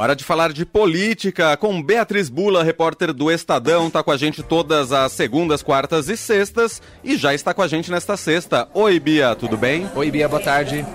Hora de falar de política com Beatriz Bula, repórter do Estadão. Está com a gente todas as segundas, quartas e sextas e já está com a gente nesta sexta. Oi, Bia, tudo bem? Oi, Bia, boa tarde.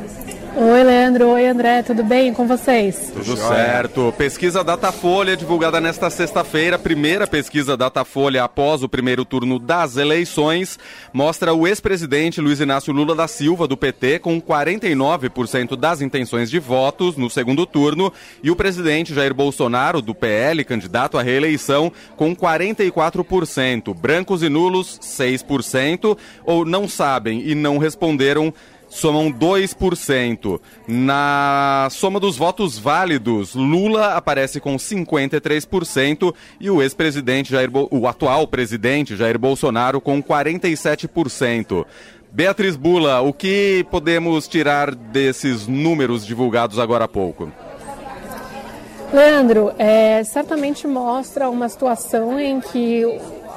Oi, Leandro. Oi, André. Tudo bem com vocês? Tudo certo. Pesquisa Datafolha divulgada nesta sexta-feira, primeira pesquisa Datafolha após o primeiro turno das eleições, mostra o ex-presidente Luiz Inácio Lula da Silva, do PT, com 49% das intenções de votos no segundo turno, e o presidente Jair Bolsonaro, do PL, candidato à reeleição, com 44%. Brancos e nulos, 6%, ou não sabem e não responderam somam 2%. Na soma dos votos válidos, Lula aparece com 53% e o ex-presidente Jair Bo... o atual presidente Jair Bolsonaro com 47%. Beatriz Bula, o que podemos tirar desses números divulgados agora há pouco? Leandro, é, certamente mostra uma situação em que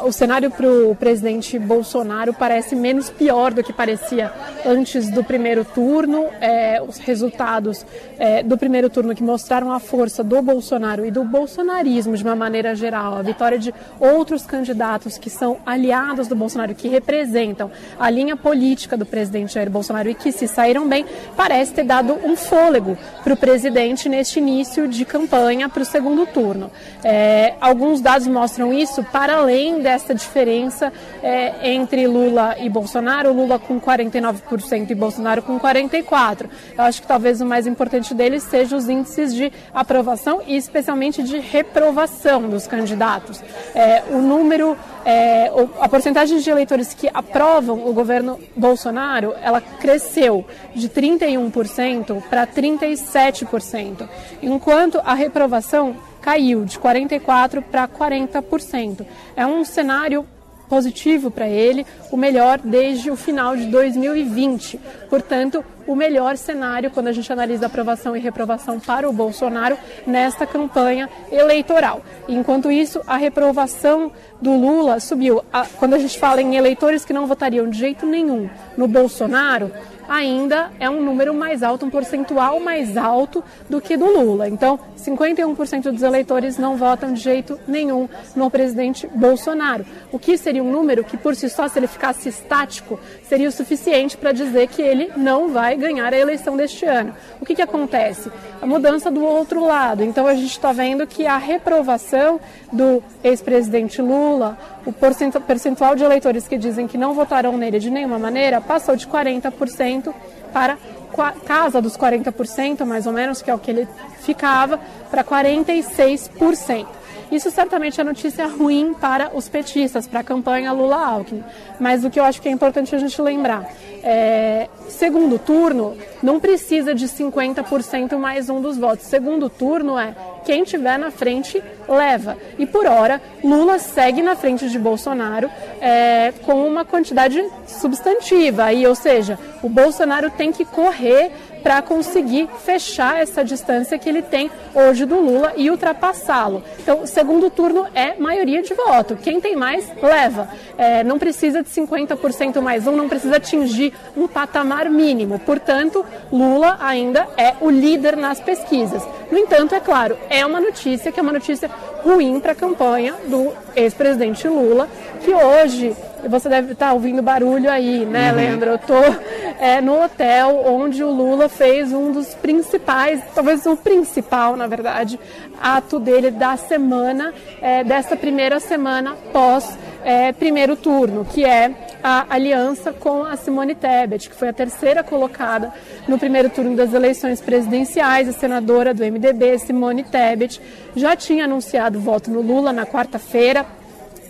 o cenário para o presidente Bolsonaro parece menos pior do que parecia antes do primeiro turno. É, os resultados é, do primeiro turno que mostraram a força do Bolsonaro e do bolsonarismo de uma maneira geral, a vitória de outros candidatos que são aliados do Bolsonaro, que representam a linha política do presidente Jair Bolsonaro e que se saíram bem, parece ter dado um fôlego para o presidente neste início de campanha para o segundo turno. É, alguns dados mostram isso para além dessa diferença é, entre Lula e Bolsonaro, Lula com 49% e Bolsonaro com 44%. Eu acho que talvez o mais importante deles seja os índices de aprovação e especialmente de reprovação dos candidatos. É, o número, é, a porcentagem de eleitores que aprovam o governo Bolsonaro, ela cresceu de 31% para 37%, enquanto a reprovação caiu de 44% para 40%. É um cenário positivo para ele, o melhor desde o final de 2020. Portanto, o melhor cenário quando a gente analisa aprovação e reprovação para o Bolsonaro nesta campanha eleitoral. Enquanto isso, a reprovação do Lula subiu. Quando a gente fala em eleitores que não votariam de jeito nenhum no Bolsonaro, ainda é um número mais alto, um percentual mais alto do que do Lula. Então, 51% dos eleitores não votam de jeito nenhum no presidente Bolsonaro. O que seria um número que, por si só, se ele ficasse estático, seria o suficiente para dizer que ele não vai ganhar a eleição deste ano. O que, que acontece? A mudança do outro lado. Então, a gente está vendo que a reprovação do ex-presidente Lula, o percentual de eleitores que dizem que não votarão nele de nenhuma maneira, passou de 40% 40% para casa dos 40%, mais ou menos, que é o que ele ficava, para 46%. Isso certamente é notícia ruim para os petistas, para a campanha Lula-Alckmin. Mas o que eu acho que é importante a gente lembrar, é, segundo turno não precisa de 50% mais um dos votos. Segundo turno é quem tiver na frente leva. E por hora, Lula segue na frente de Bolsonaro é, com uma quantidade substantiva. Aí, ou seja, o Bolsonaro tem que correr para conseguir fechar essa distância que ele tem hoje do Lula e ultrapassá-lo. Então, segundo turno é maioria de voto. Quem tem mais, leva. É, não precisa de 50% mais um, não precisa atingir um patamar mínimo. Portanto, Lula ainda é o líder nas pesquisas. No entanto, é claro, é uma notícia que é uma notícia ruim para a campanha do ex-presidente Lula, que hoje você deve estar ouvindo barulho aí, né, uhum. Leandro? Eu estou é, no hotel onde o Lula fez um dos principais, talvez o principal, na verdade, ato dele da semana, é, dessa primeira semana pós é, primeiro turno, que é a aliança com a Simone Tebet, que foi a terceira colocada no primeiro turno das eleições presidenciais. A senadora do MDB, Simone Tebet, já tinha anunciado voto no Lula na quarta-feira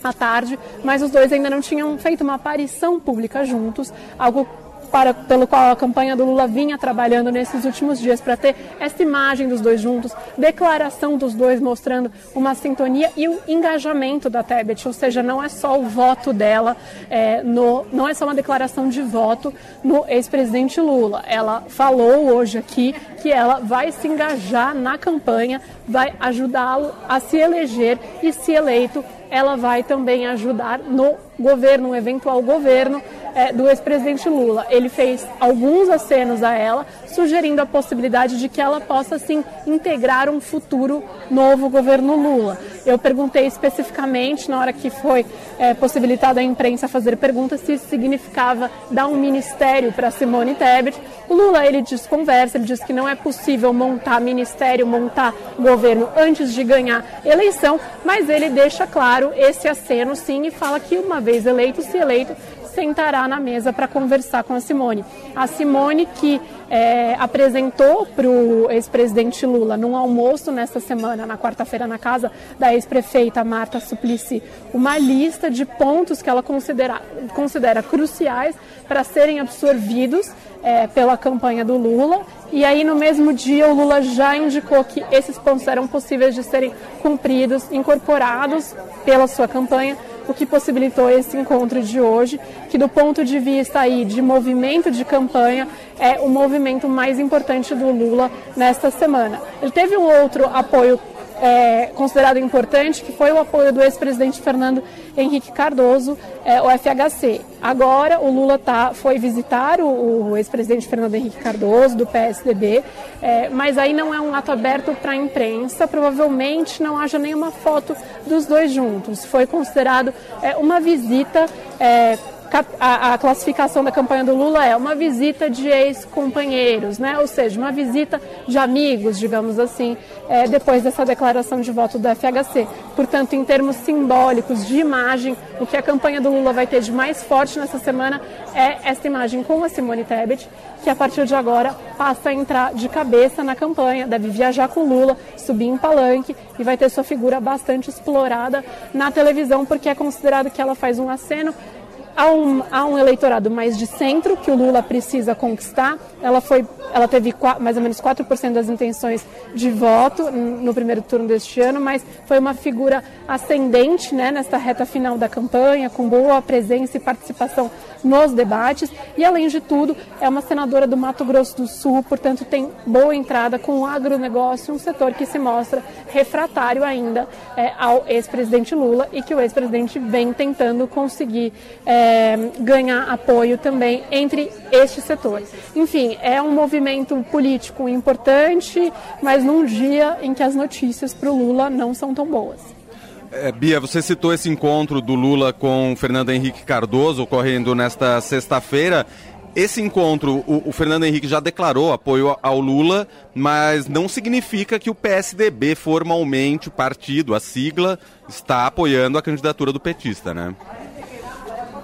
à tarde, mas os dois ainda não tinham feito uma aparição pública juntos, algo para, pelo qual a campanha do Lula vinha trabalhando nesses últimos dias para ter essa imagem dos dois juntos, declaração dos dois mostrando uma sintonia e o engajamento da Tebet, ou seja, não é só o voto dela, é, no, não é só uma declaração de voto no ex-presidente Lula. Ela falou hoje aqui que ela vai se engajar na campanha, vai ajudá-lo a se eleger e, se eleito, ela vai também ajudar no governo, um eventual governo é, do ex-presidente Lula. Ele fez alguns acenos a ela, sugerindo a possibilidade de que ela possa sim integrar um futuro novo governo Lula. Eu perguntei especificamente, na hora que foi é, possibilitada a imprensa fazer perguntas, se isso significava dar um ministério para Simone Tebet. O Lula ele desconversa, ele diz que não é possível montar ministério, montar governo antes de ganhar eleição, mas ele deixa claro esse aceno sim e fala que uma vez eleito, se eleito, sentará na mesa para conversar com a Simone. A Simone que é, apresentou para o ex-presidente Lula num almoço nesta semana, na quarta-feira, na casa da ex-prefeita Marta Suplicy, uma lista de pontos que ela considera, considera cruciais para serem absorvidos é, pela campanha do Lula. E aí, no mesmo dia, o Lula já indicou que esses pontos eram possíveis de serem cumpridos, incorporados pela sua campanha o que possibilitou esse encontro de hoje, que do ponto de vista aí de movimento de campanha é o movimento mais importante do Lula nesta semana. Ele teve um outro apoio é, considerado importante, que foi o apoio do ex-presidente Fernando Henrique Cardoso, é, o FHC. Agora o Lula tá, foi visitar o, o ex-presidente Fernando Henrique Cardoso, do PSDB, é, mas aí não é um ato aberto para a imprensa, provavelmente não haja nenhuma foto dos dois juntos. Foi considerado é, uma visita é, a, classificação da campanha do Lula é uma visita de ex-companheiros, né? ou seja, uma visita de amigos, digamos assim, é, depois dessa declaração de voto do FHC. Portanto, em termos simbólicos, de imagem, o que a campanha do Lula vai ter de mais forte nessa semana é essa imagem com a Simone Tebet, que a partir de agora passa a entrar de cabeça na campanha, deve viajar com Lula, subir em palanque e vai ter sua figura bastante explorada na televisão, porque é considerado que ela faz um aceno há um, há um eleitorado mais de centro que o Lula precisa conquistar. Ela, foi, ela teve mais ou menos 4% das intenções de voto no primeiro turno deste ano, mas foi uma figura ascendente né, nesta reta final da campanha, com boa presença e participação nos debates. E, além de tudo, é uma senadora do Mato Grosso do Sul, portanto, tem boa entrada com o agronegócio, um setor que se mostra refratário ainda é, ao ex-presidente Lula e que o ex-presidente vem tentando conseguir. É, é, ganhar apoio também entre este setor. Enfim, é um movimento político importante, mas num dia em que as notícias para o Lula não são tão boas. É, Bia, você citou esse encontro do Lula com Fernando Henrique Cardoso ocorrendo nesta sexta-feira. Esse encontro, o, o, Fernando Henrique já declarou apoio ao Lula, mas não significa que o PSDB, formalmente, o partido, a sigla, está apoiando a candidatura do petista, né?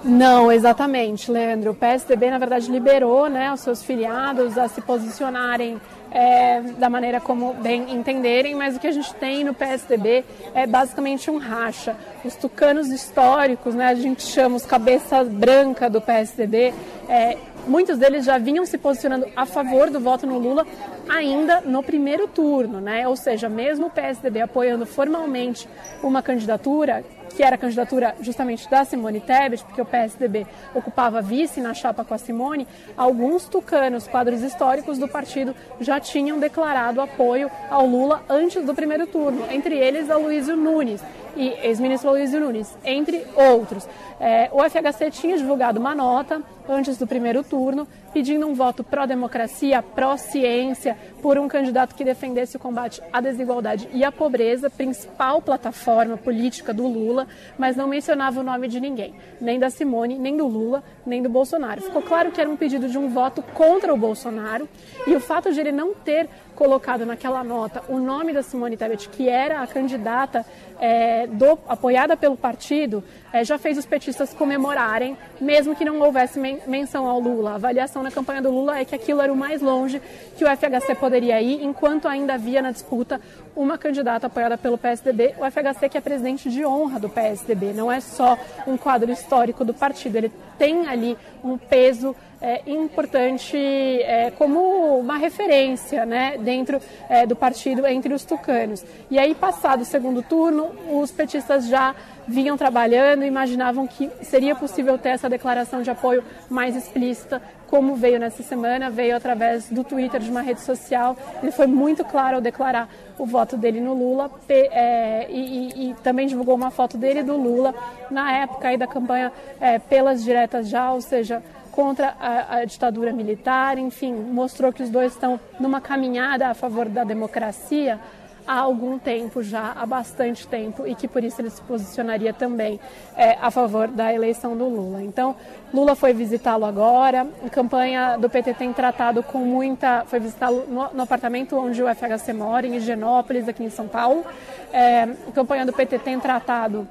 Não, exatamente, Leandro. O PSDB, na verdade, liberou né, os seus filiados a se posicionarem é, da maneira como bem entenderem, mas o que a gente tem no PSDB é basicamente um racha. Os tucanos históricos, né, a gente chama os cabeças branca do PSDB, é, muitos deles já vinham se posicionando a favor do voto no Lula ainda no primeiro turno, né? Ou seja, mesmo o PSDB apoiando formalmente uma candidatura, que era a candidatura justamente da Simone Tebet, porque o PSDB ocupava vice na chapa com a Simone, alguns tucanos, quadros históricos do partido, já tinham declarado apoio ao Lula antes do primeiro turno, entre eles a Luísio Nunes e ex-ministro Luísio Nunes, entre outros. É, o FHC tinha divulgado uma nota antes do primeiro turno, pedindo um voto pró-democracia, pró-ciência, por um candidato que defendesse o combate à desigualdade e à pobreza, principal plataforma política do Lula, mas não mencionava o nome de ninguém, nem da Simone, nem do Lula, nem do Bolsonaro. Ficou claro que era um pedido de um voto contra o Bolsonaro e o fato de ele não ter colocado naquela nota o nome da Simone Tebet, que era a candidata é, do, apoiada pelo partido, é, já fez os petistas comemorarem, mesmo que não houvesse men menção ao Lula. A avaliação na campanha do Lula é que aquilo era o mais longe que o FHC poderia ir, enquanto ainda havia na disputa uma candidata apoiada pelo PSDB, o FHC que é presidente de honra do PSDB, não é só um quadro histórico do partido, ele tem ali um peso é, importante é, como uma referência né, dentro é, do partido entre os tucanos. E aí, passado o segundo turno, os petistas já vinham trabalhando imaginavam que seria possível ter essa declaração de apoio mais explícita como veio nessa semana, veio através do Twitter, de uma rede social. Ele foi muito claro ao declarar o voto dele no Lula é, e, e, e, também divulgou uma foto dele do Lula na época aí da campanha é, pelas diretas já, ou seja, contra a, a, ditadura militar, enfim, mostrou que os dois estão numa caminhada a favor da democracia há algum tempo já, há bastante tempo, e que por isso ele se posicionaria também é, a favor da eleição do Lula. Então, Lula foi visitá-lo agora, a campanha do PT tem tratado com muita. foi visitá-lo no, no, apartamento onde o FHC mora, em Higienópolis, aqui em São Paulo. É, a campanha do PT tem tratado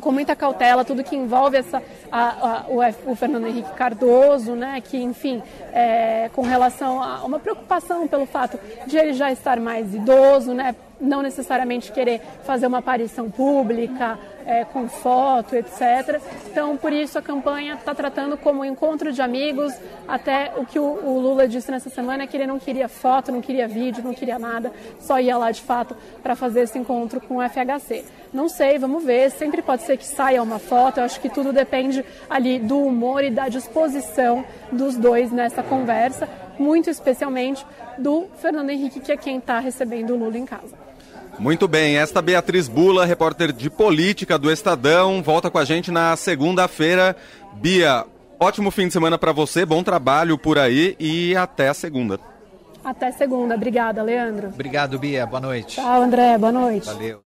com muita cautela tudo que envolve essa, a, a, o, o, Fernando Henrique Cardoso, né, que, enfim, é, com relação a uma preocupação pelo fato de ele já estar mais idoso, né, não necessariamente querer fazer uma aparição pública, é, com foto, etc. Então, por isso, a campanha está tratando como um encontro de amigos. Até o que o, o, Lula disse nessa semana é que ele não queria foto, não queria vídeo, não queria nada, só ia lá de fato para fazer esse encontro com o FHC. Não sei, vamos ver. Sempre pode ser que saia uma foto. Eu acho que tudo depende ali do humor e da disposição dos dois nessa conversa, muito especialmente do Fernando Henrique, que é quem está recebendo o Lula em casa. Muito bem, esta Beatriz Bula, repórter de política do Estadão, volta com a gente na segunda-feira. Bia, ótimo fim de semana para você, bom trabalho por aí e até a segunda. Até segunda, obrigada, Leandro. Obrigado, Bia, boa noite. Tchau, André, boa noite. Valeu.